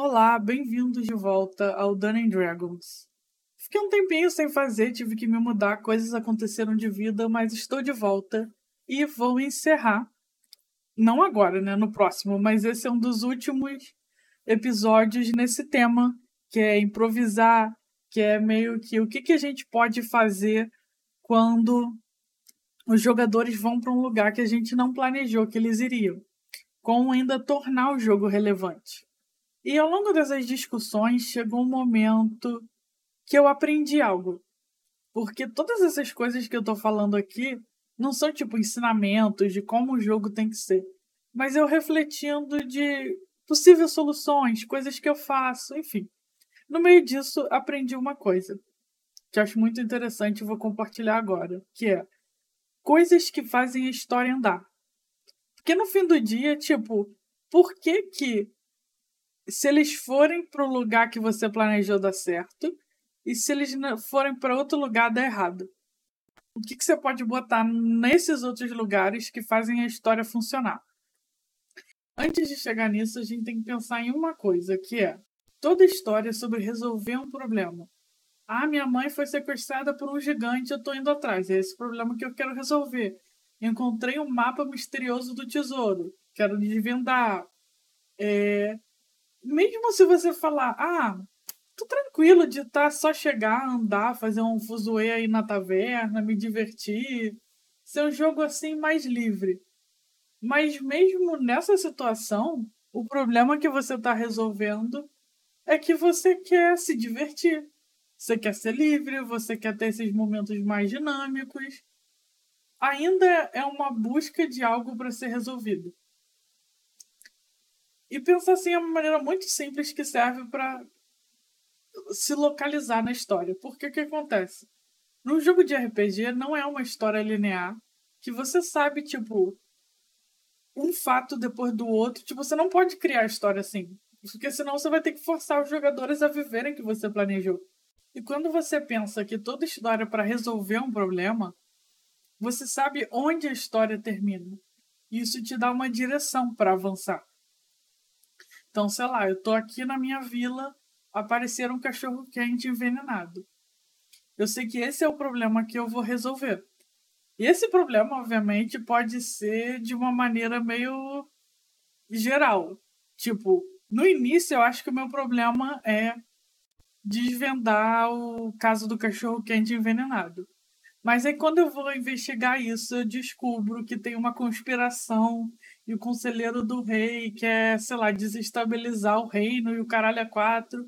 Olá, bem-vindos de volta ao Dungeons Dragons. Fiquei um tempinho sem fazer, tive que me mudar, coisas aconteceram de vida, mas estou de volta e vou encerrar. Não agora, né? No próximo, mas esse é um dos últimos episódios nesse tema, que é improvisar, que é meio que o que, que a gente pode fazer quando os jogadores vão para um lugar que a gente não planejou que eles iriam, como ainda tornar o jogo relevante. E ao longo dessas discussões chegou um momento que eu aprendi algo. Porque todas essas coisas que eu tô falando aqui não são tipo ensinamentos de como o jogo tem que ser, mas eu refletindo de possíveis soluções, coisas que eu faço, enfim. No meio disso, aprendi uma coisa que acho muito interessante e vou compartilhar agora, que é coisas que fazem a história andar. Porque no fim do dia, tipo, por que que se eles forem para o lugar que você planejou dar certo e se eles forem para outro lugar dar errado. O que, que você pode botar nesses outros lugares que fazem a história funcionar? Antes de chegar nisso, a gente tem que pensar em uma coisa, que é toda história é sobre resolver um problema. Ah, minha mãe foi sequestrada por um gigante, eu estou indo atrás. É esse problema que eu quero resolver. Encontrei um mapa misterioso do tesouro. Quero desvendar. É, mesmo se você falar, ah, tô tranquilo de tá só chegar, andar, fazer um fuzuê aí na taverna, me divertir, ser um jogo assim mais livre. Mas mesmo nessa situação, o problema que você está resolvendo é que você quer se divertir. Você quer ser livre, você quer ter esses momentos mais dinâmicos. Ainda é uma busca de algo para ser resolvido. E pensar assim é uma maneira muito simples que serve para se localizar na história. Porque o que acontece? Num jogo de RPG não é uma história linear que você sabe, tipo, um fato depois do outro. Tipo, você não pode criar a história assim. Porque senão você vai ter que forçar os jogadores a viverem o que você planejou. E quando você pensa que toda história é para resolver um problema, você sabe onde a história termina. Isso te dá uma direção para avançar. Então, sei lá, eu tô aqui na minha vila, aparecer um cachorro quente envenenado. Eu sei que esse é o problema que eu vou resolver. E esse problema, obviamente, pode ser de uma maneira meio geral. Tipo, no início eu acho que o meu problema é desvendar o caso do cachorro quente envenenado. Mas aí quando eu vou investigar isso, eu descubro que tem uma conspiração e o conselheiro do rei quer, sei lá, desestabilizar o reino e o caralho é quatro.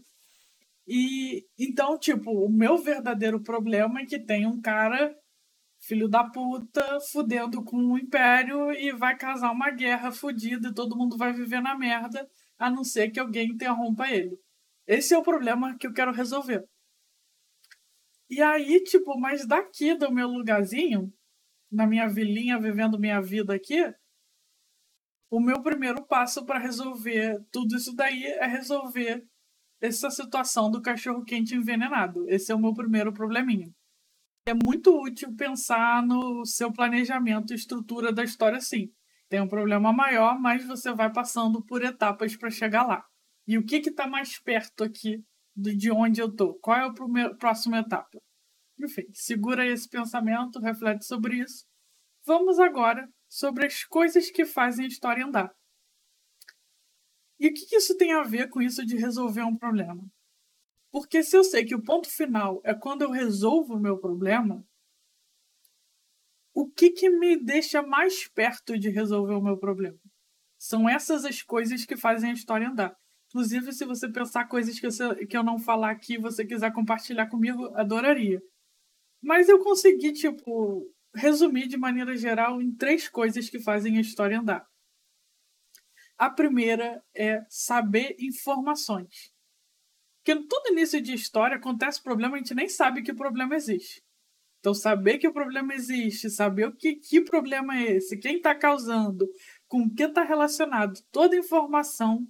E então, tipo, o meu verdadeiro problema é que tem um cara, filho da puta, fudendo com o império e vai casar uma guerra fudida e todo mundo vai viver na merda, a não ser que alguém interrompa ele. Esse é o problema que eu quero resolver. E aí, tipo, mas daqui do meu lugarzinho, na minha vilinha, vivendo minha vida aqui, o meu primeiro passo para resolver tudo isso daí é resolver essa situação do cachorro quente envenenado. Esse é o meu primeiro probleminha. É muito útil pensar no seu planejamento e estrutura da história sim. Tem um problema maior, mas você vai passando por etapas para chegar lá. E o que está mais perto aqui de onde eu tô? Qual é a próxima etapa? Enfim, segura esse pensamento, reflete sobre isso. Vamos agora sobre as coisas que fazem a história andar. E o que isso tem a ver com isso de resolver um problema? Porque se eu sei que o ponto final é quando eu resolvo o meu problema, o que, que me deixa mais perto de resolver o meu problema? São essas as coisas que fazem a história andar. Inclusive, se você pensar coisas que eu, que eu não falar aqui e você quiser compartilhar comigo, adoraria. Mas eu consegui, tipo, resumir de maneira geral em três coisas que fazem a história andar. A primeira é saber informações. Porque todo início de história acontece problema, a gente nem sabe que o problema existe. Então, saber que o problema existe, saber o que, que problema é esse, quem está causando, com o que está relacionado, toda informação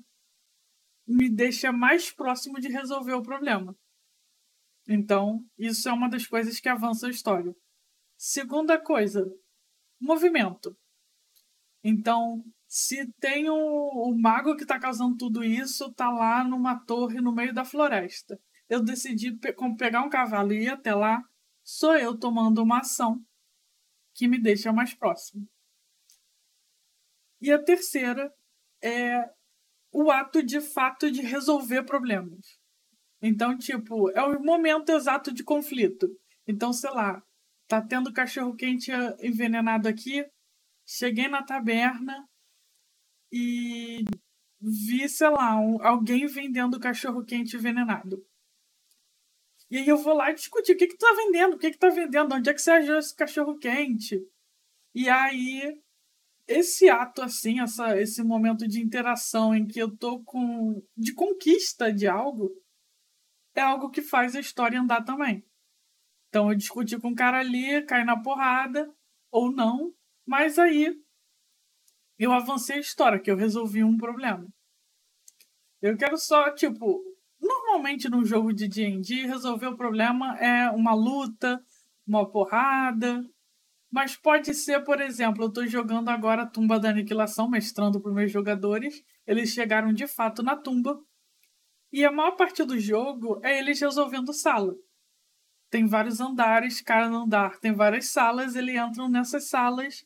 me deixa mais próximo de resolver o problema. Então, isso é uma das coisas que avança a história. Segunda coisa, movimento. Então, se tem o, o mago que está causando tudo isso, tá lá numa torre no meio da floresta. Eu decidi pe pegar um cavalo e ir até lá. Sou eu tomando uma ação que me deixa mais próximo. E a terceira é o ato de fato de resolver problemas. Então, tipo, é o momento exato de conflito. Então, sei lá, tá tendo cachorro quente envenenado aqui, cheguei na taberna, e vi, sei lá, um, alguém vendendo cachorro quente envenenado. E aí eu vou lá discutir o que que tá vendendo, o que que tá vendendo, onde é que você achou esse cachorro quente? E aí esse ato assim, essa, esse momento de interação em que eu tô com de conquista de algo é algo que faz a história andar também. Então eu discuti com o cara ali, cai na porrada ou não, mas aí eu avancei a história, que eu resolvi um problema. Eu quero só, tipo, normalmente num jogo de D&D, resolver o problema é uma luta, uma porrada, mas pode ser, por exemplo, eu estou jogando agora a Tumba da Aniquilação, mestrando para meus jogadores, eles chegaram de fato na tumba, e a maior parte do jogo é eles resolvendo sala. Tem vários andares, cada andar tem várias salas, eles entram nessas salas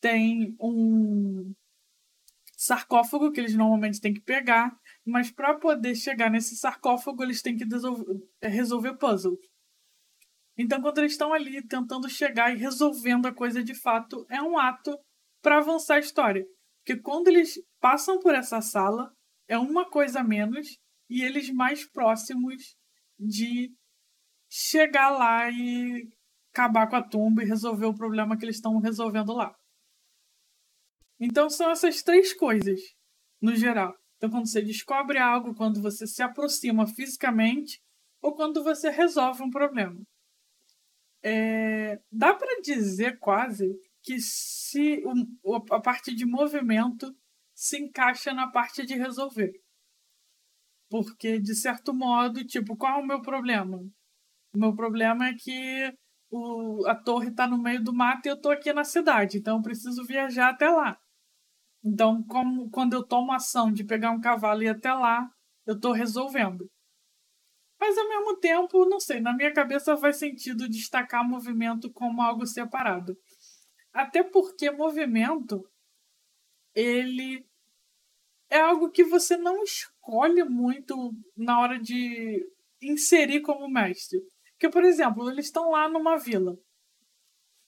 tem um sarcófago que eles normalmente têm que pegar, mas para poder chegar nesse sarcófago eles têm que resolver puzzles. Então, quando eles estão ali tentando chegar e resolvendo a coisa de fato, é um ato para avançar a história. Porque quando eles passam por essa sala, é uma coisa a menos e eles mais próximos de chegar lá e acabar com a tumba e resolver o problema que eles estão resolvendo lá. Então são essas três coisas, no geral. Então, quando você descobre algo, quando você se aproxima fisicamente ou quando você resolve um problema. É, dá para dizer quase que se o, a parte de movimento se encaixa na parte de resolver. Porque, de certo modo, tipo, qual é o meu problema? O meu problema é que o, a torre está no meio do mato e eu estou aqui na cidade, então eu preciso viajar até lá. Então, como, quando eu tomo ação de pegar um cavalo e ir até lá, eu estou resolvendo. Mas ao mesmo tempo, não sei, na minha cabeça faz sentido destacar movimento como algo separado. Até porque movimento ele é algo que você não escolhe muito na hora de inserir como mestre. Porque, por exemplo, eles estão lá numa vila.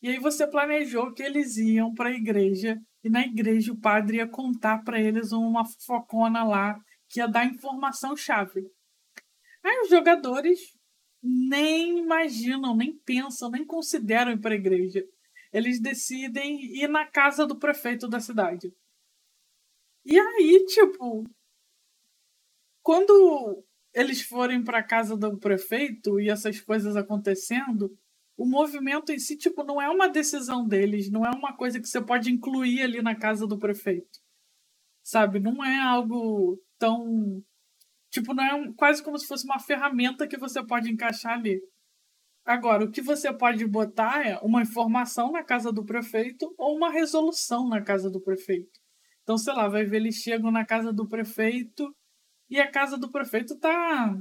E aí você planejou que eles iam para a igreja e na igreja o padre ia contar para eles uma focona lá que ia dar informação chave. Aí os jogadores nem imaginam, nem pensam, nem consideram ir para a igreja. Eles decidem ir na casa do prefeito da cidade. E aí, tipo, quando eles forem para casa do prefeito e essas coisas acontecendo, o movimento em si, tipo, não é uma decisão deles, não é uma coisa que você pode incluir ali na casa do prefeito. Sabe? Não é algo tão. Tipo, não é quase como se fosse uma ferramenta que você pode encaixar ali. Agora, o que você pode botar é uma informação na casa do prefeito ou uma resolução na casa do prefeito. Então, sei lá, vai ver eles chegam na casa do prefeito e a casa do prefeito tá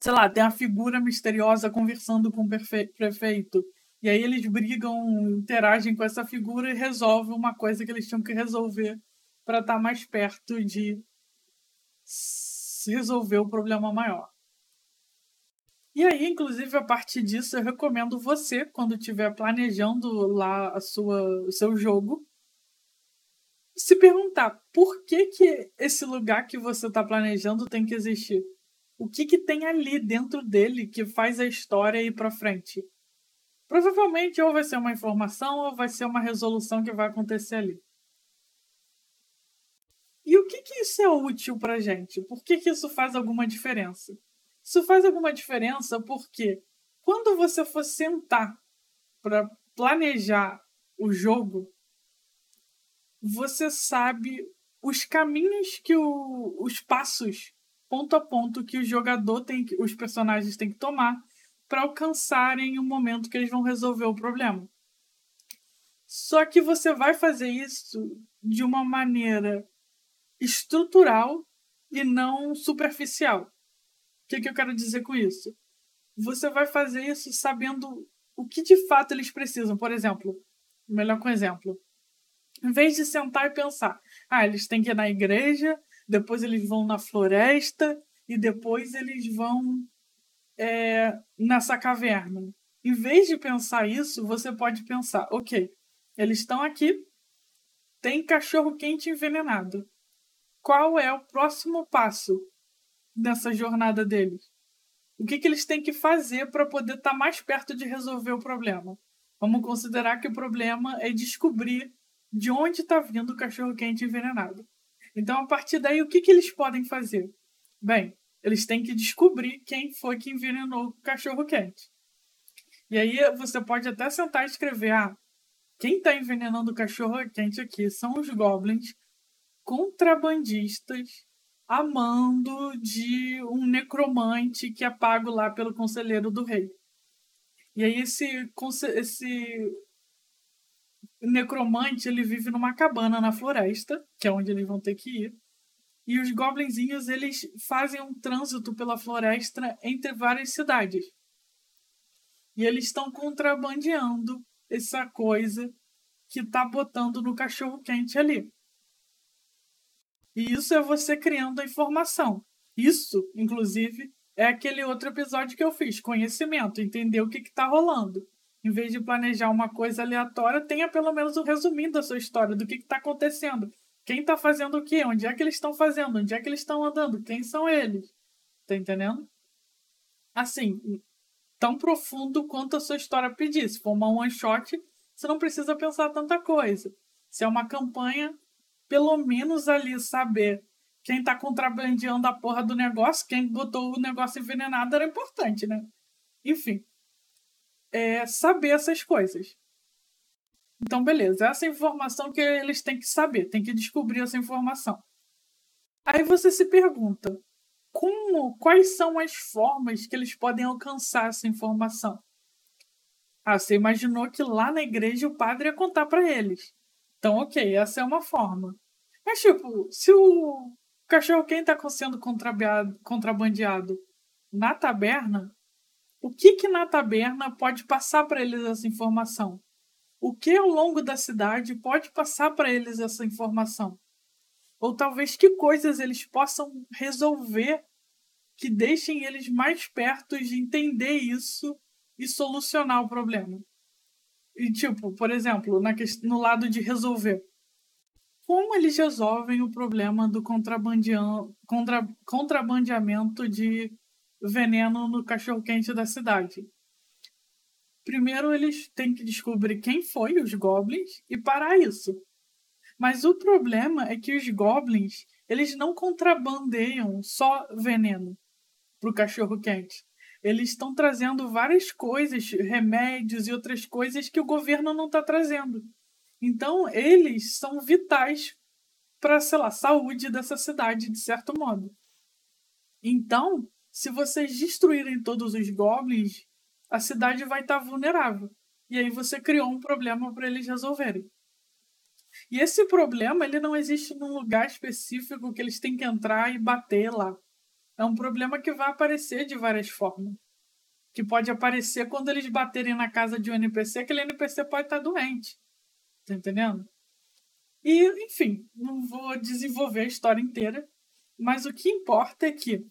sei lá, tem a figura misteriosa conversando com o prefeito. E aí eles brigam, interagem com essa figura e resolvem uma coisa que eles tinham que resolver para estar tá mais perto de resolver o problema maior. E aí, inclusive, a partir disso, eu recomendo você, quando estiver planejando lá a sua, o seu jogo, se perguntar por que, que esse lugar que você está planejando tem que existir o que, que tem ali dentro dele que faz a história ir para frente. Provavelmente ou vai ser uma informação ou vai ser uma resolução que vai acontecer ali. E o que, que isso é útil para gente? Por que, que isso faz alguma diferença? Isso faz alguma diferença porque quando você for sentar para planejar o jogo, você sabe os caminhos que o, os passos ponto a ponto que o jogador tem que, os personagens têm que tomar para alcançarem o momento que eles vão resolver o problema. Só que você vai fazer isso de uma maneira estrutural e não superficial. O que, que eu quero dizer com isso? Você vai fazer isso sabendo o que de fato eles precisam. Por exemplo, melhor com exemplo. Em vez de sentar e pensar, ah, eles têm que ir na igreja, depois eles vão na floresta e depois eles vão é, nessa caverna. Em vez de pensar isso, você pode pensar, ok, eles estão aqui, tem cachorro quente envenenado. Qual é o próximo passo nessa jornada deles? O que, que eles têm que fazer para poder estar tá mais perto de resolver o problema? Vamos considerar que o problema é descobrir de onde está vindo o cachorro quente envenenado. Então, a partir daí, o que, que eles podem fazer? Bem, eles têm que descobrir quem foi que envenenou o cachorro quente. E aí você pode até sentar e escrever: ah, quem está envenenando o cachorro quente aqui são os goblins contrabandistas amando de um necromante que é pago lá pelo conselheiro do rei. E aí esse, esse necromante ele vive numa cabana na floresta, que é onde eles vão ter que ir. E os goblinzinhos eles fazem um trânsito pela floresta entre várias cidades. E eles estão contrabandeando essa coisa que tá botando no cachorro quente ali. E isso é você criando a informação. Isso, inclusive, é aquele outro episódio que eu fiz, conhecimento, entender o que está rolando. Em vez de planejar uma coisa aleatória, tenha pelo menos o um resuminho da sua história, do que está acontecendo. Quem está fazendo o quê? Onde é que eles estão fazendo? Onde é que eles estão andando? Quem são eles? Tá entendendo? Assim, tão profundo quanto a sua história pedir. Se for uma one shot, você não precisa pensar tanta coisa. Se é uma campanha, pelo menos ali saber quem tá contrabandeando a porra do negócio, quem botou o negócio envenenado era importante, né? Enfim. É saber essas coisas. Então, beleza. Essa informação que eles têm que saber, têm que descobrir essa informação. Aí você se pergunta: como, quais são as formas que eles podem alcançar essa informação? Ah, você imaginou que lá na igreja o padre ia contar para eles. Então, ok, essa é uma forma. Mas, tipo, se o cachorro quem está sendo contrabandeado na taberna, o que que na taberna pode passar para eles essa informação? O que ao longo da cidade pode passar para eles essa informação? Ou talvez que coisas eles possam resolver que deixem eles mais perto de entender isso e solucionar o problema. E, tipo, por exemplo, na no lado de resolver. Como eles resolvem o problema do contra, contrabandeamento de veneno no cachorro-quente da cidade? Primeiro, eles têm que descobrir quem foi os goblins e parar isso. Mas o problema é que os goblins, eles não contrabandeiam só veneno para o cachorro-quente eles estão trazendo várias coisas, remédios e outras coisas que o governo não está trazendo. Então, eles são vitais para, a saúde dessa cidade, de certo modo. Então, se vocês destruírem todos os goblins, a cidade vai estar tá vulnerável. E aí você criou um problema para eles resolverem. E esse problema, ele não existe num lugar específico que eles têm que entrar e bater lá. É um problema que vai aparecer de várias formas. Que pode aparecer quando eles baterem na casa de um NPC, aquele NPC pode estar doente. Tá entendendo? E, enfim, não vou desenvolver a história inteira, mas o que importa é que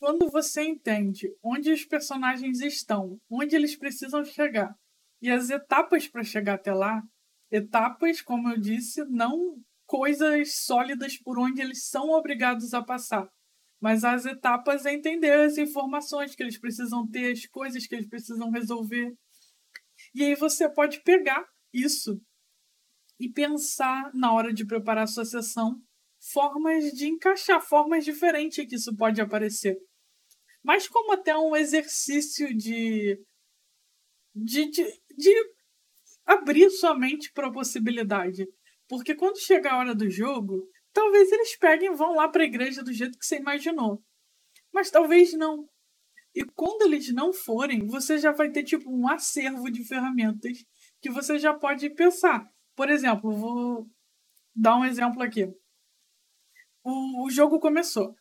quando você entende onde os personagens estão, onde eles precisam chegar e as etapas para chegar até lá, etapas, como eu disse, não coisas sólidas por onde eles são obrigados a passar, mas as etapas é entender as informações que eles precisam ter, as coisas que eles precisam resolver. E aí você pode pegar isso e pensar na hora de preparar a sua sessão formas de encaixar, formas diferentes que isso pode aparecer. Mas como até um exercício de de, de, de abrir sua mente para a possibilidade. Porque quando chega a hora do jogo, Talvez eles peguem e vão lá para a igreja do jeito que você imaginou. Mas talvez não. E quando eles não forem, você já vai ter tipo um acervo de ferramentas que você já pode pensar. Por exemplo, vou dar um exemplo aqui. O, o jogo começou.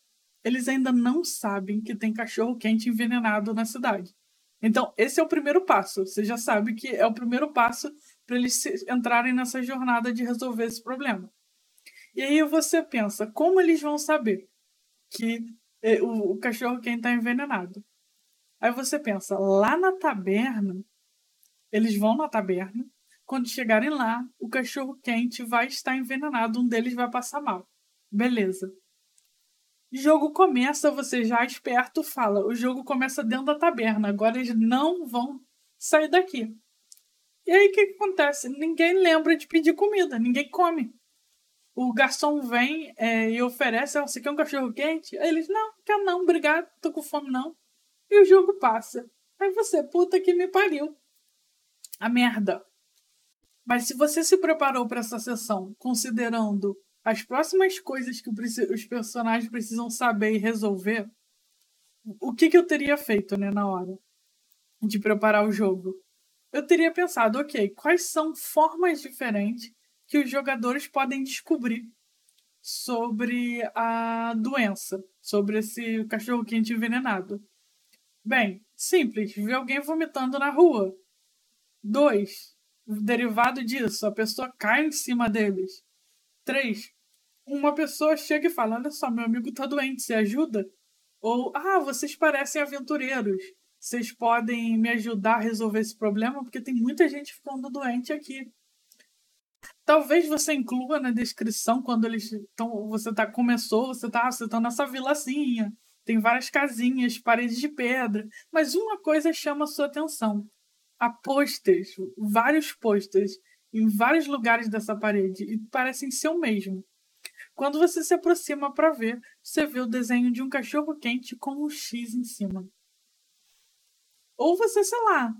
Eles ainda não sabem que tem cachorro quente envenenado na cidade. Então, esse é o primeiro passo. Você já sabe que é o primeiro passo para eles entrarem nessa jornada de resolver esse problema. E aí você pensa, como eles vão saber que eh, o, o cachorro quente está envenenado? Aí você pensa, lá na taberna, eles vão na taberna, quando chegarem lá, o cachorro quente vai estar envenenado, um deles vai passar mal. Beleza. Jogo começa, você já esperto fala, o jogo começa dentro da taberna, agora eles não vão sair daqui. E aí o que, acontece? Ninguém lembra de pedir comida, ninguém come. O garçom vem é, e oferece, ah, você quer um cachorro quente? Aí eles, não, quer não, obrigado, tô com fome não. E o jogo passa. Aí você, puta que me pariu. A merda. Mas se você se preparou para essa sessão considerando as próximas coisas que os personagens precisam saber e resolver, o que, que eu teria feito né, na hora de preparar o jogo? Eu teria pensado, ok, quais são formas diferentes que os jogadores podem descobrir sobre a doença, sobre esse cachorro quente envenenado. Bem, simples, ver alguém vomitando na rua. Dois, derivado disso, a pessoa cai em cima deles. Três, uma pessoa chega e fala: Olha só, meu amigo tá doente, você ajuda? Ou, ah, vocês parecem aventureiros. Vocês podem me ajudar a resolver esse problema porque tem muita gente ficando doente aqui. Talvez você inclua na descrição quando eles estão. Você tá, começou, você tá, você tá nessa vilazinha tem várias casinhas, paredes de pedra, mas uma coisa chama a sua atenção. Há posters, vários posters, em vários lugares dessa parede, e parecem ser o mesmo. Quando você se aproxima para ver, você vê o desenho de um cachorro quente com um X em cima. Ou você, sei lá,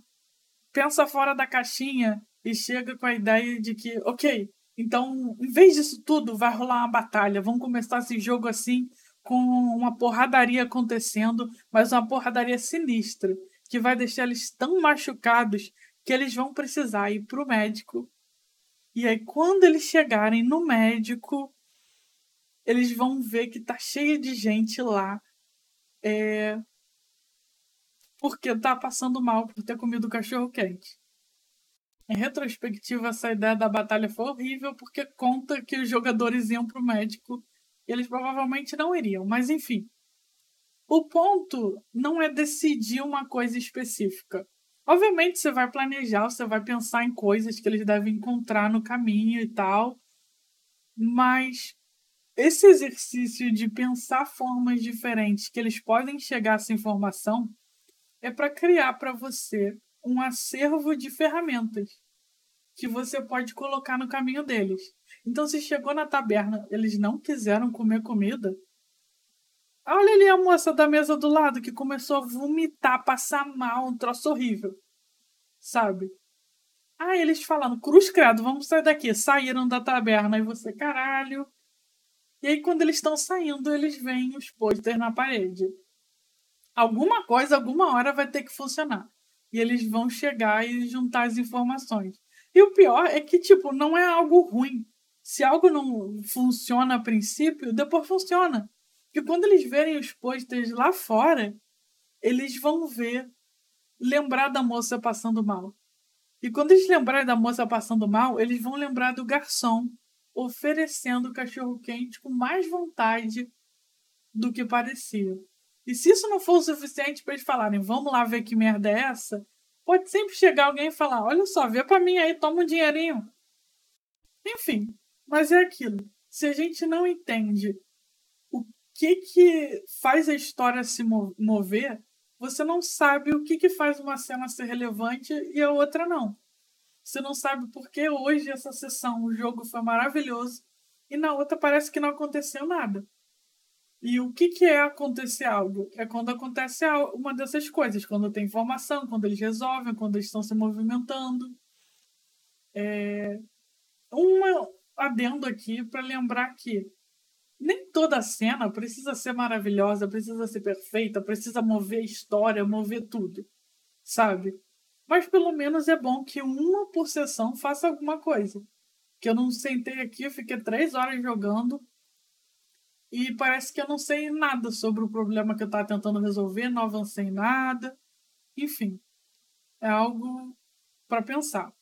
pensa fora da caixinha e chega com a ideia de que, ok, então, em vez disso tudo, vai rolar uma batalha. Vamos começar esse jogo assim, com uma porradaria acontecendo, mas uma porradaria sinistra, que vai deixar eles tão machucados que eles vão precisar ir para o médico. E aí, quando eles chegarem no médico, eles vão ver que tá cheio de gente lá. É... Porque tá passando mal por ter comido cachorro quente. Em retrospectiva, essa ideia da batalha foi horrível porque conta que os jogadores iam pro médico eles provavelmente não iriam, mas enfim. O ponto não é decidir uma coisa específica. Obviamente você vai planejar, você vai pensar em coisas que eles devem encontrar no caminho e tal, mas esse exercício de pensar formas diferentes que eles podem chegar a essa informação é para criar para você um acervo de ferramentas que você pode colocar no caminho deles. Então, se chegou na taberna, eles não quiseram comer comida. Olha ali a moça da mesa do lado que começou a vomitar, passar mal, um troço horrível. Sabe? Ah, eles falando, cruz credo, vamos sair daqui. Saíram da taberna e você, caralho. E aí, quando eles estão saindo, eles veem os posters na parede. Alguma coisa, alguma hora vai ter que funcionar. E eles vão chegar e juntar as informações. E o pior é que, tipo, não é algo ruim. Se algo não funciona a princípio, depois funciona. E quando eles verem os posters lá fora, eles vão ver, lembrar da moça passando mal. E quando eles lembrarem da moça passando mal, eles vão lembrar do garçom oferecendo cachorro quente com mais vontade do que parecia. E se isso não for o suficiente para eles falarem, vamos lá ver que merda é essa, Pode sempre chegar alguém e falar: olha só, vê para mim aí, toma um dinheirinho. Enfim, mas é aquilo. Se a gente não entende o que que faz a história se mover, você não sabe o que que faz uma cena ser relevante e a outra não. Você não sabe por que hoje essa sessão, o jogo foi maravilhoso e na outra parece que não aconteceu nada. E o que, que é acontecer algo? É quando acontece uma dessas coisas, quando tem informação, quando eles resolvem, quando eles estão se movimentando. É... Um adendo aqui para lembrar que nem toda cena precisa ser maravilhosa, precisa ser perfeita, precisa mover a história, mover tudo, sabe? Mas pelo menos é bom que uma por sessão faça alguma coisa. Que eu não sentei aqui, fiquei três horas jogando e parece que eu não sei nada sobre o problema que eu estava tentando resolver, não avancei nada. Enfim, é algo para pensar.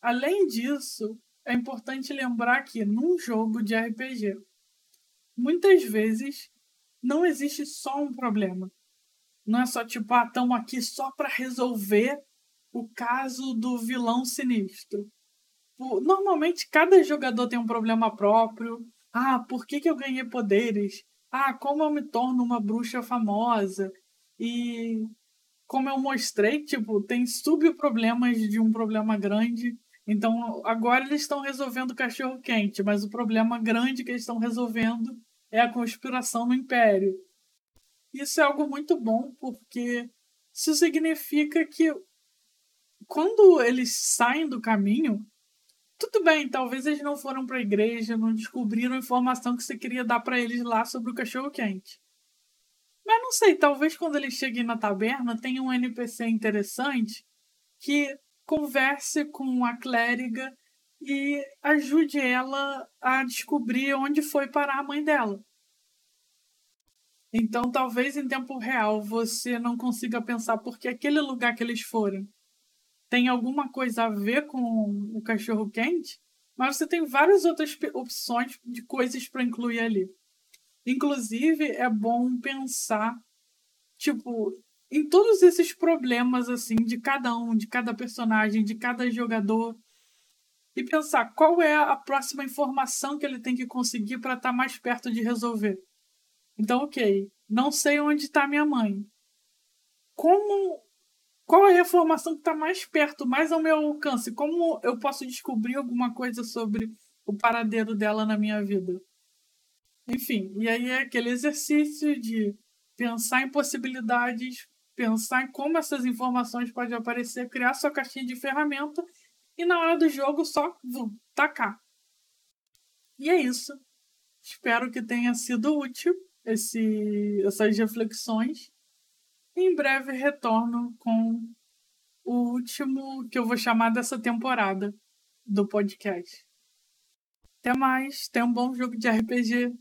Além disso, é importante lembrar que num jogo de RPG, muitas vezes não existe só um problema. Não é só tipo, ah, estamos aqui só para resolver o caso do vilão sinistro. Normalmente cada jogador tem um problema próprio. Ah, por que, que eu ganhei poderes? Ah, como eu me torno uma bruxa famosa? E como eu mostrei, tipo, tem subproblemas de um problema grande. Então, agora eles estão resolvendo o cachorro quente, mas o problema grande que eles estão resolvendo é a conspiração no Império. Isso é algo muito bom, porque isso significa que quando eles saem do caminho, tudo bem, talvez eles não foram para a igreja, não descobriram a informação que você queria dar para eles lá sobre o cachorro quente. Mas não sei, talvez quando eles cheguem na taberna tenha um NPC interessante que converse com a clériga e ajude ela a descobrir onde foi parar a mãe dela. Então, talvez em tempo real você não consiga pensar porque aquele lugar que eles foram tem alguma coisa a ver com o cachorro quente, mas você tem várias outras opções de coisas para incluir ali. Inclusive, é bom pensar, tipo, em todos esses problemas, assim, de cada um, de cada personagem, de cada jogador. E pensar qual é a próxima informação que ele tem que conseguir para estar tá mais perto de resolver. Então, ok, não sei onde está minha mãe. Como. Qual é a informação que está mais perto, mais ao meu alcance? Como eu posso descobrir alguma coisa sobre o paradeiro dela na minha vida? Enfim, e aí é aquele exercício de pensar em possibilidades, pensar em como essas informações podem aparecer, criar sua caixinha de ferramenta e na hora do jogo só vum, tacar. E é isso. Espero que tenha sido útil esse, essas reflexões. Em breve retorno com o último que eu vou chamar dessa temporada do podcast. Até mais, tenha um bom jogo de RPG.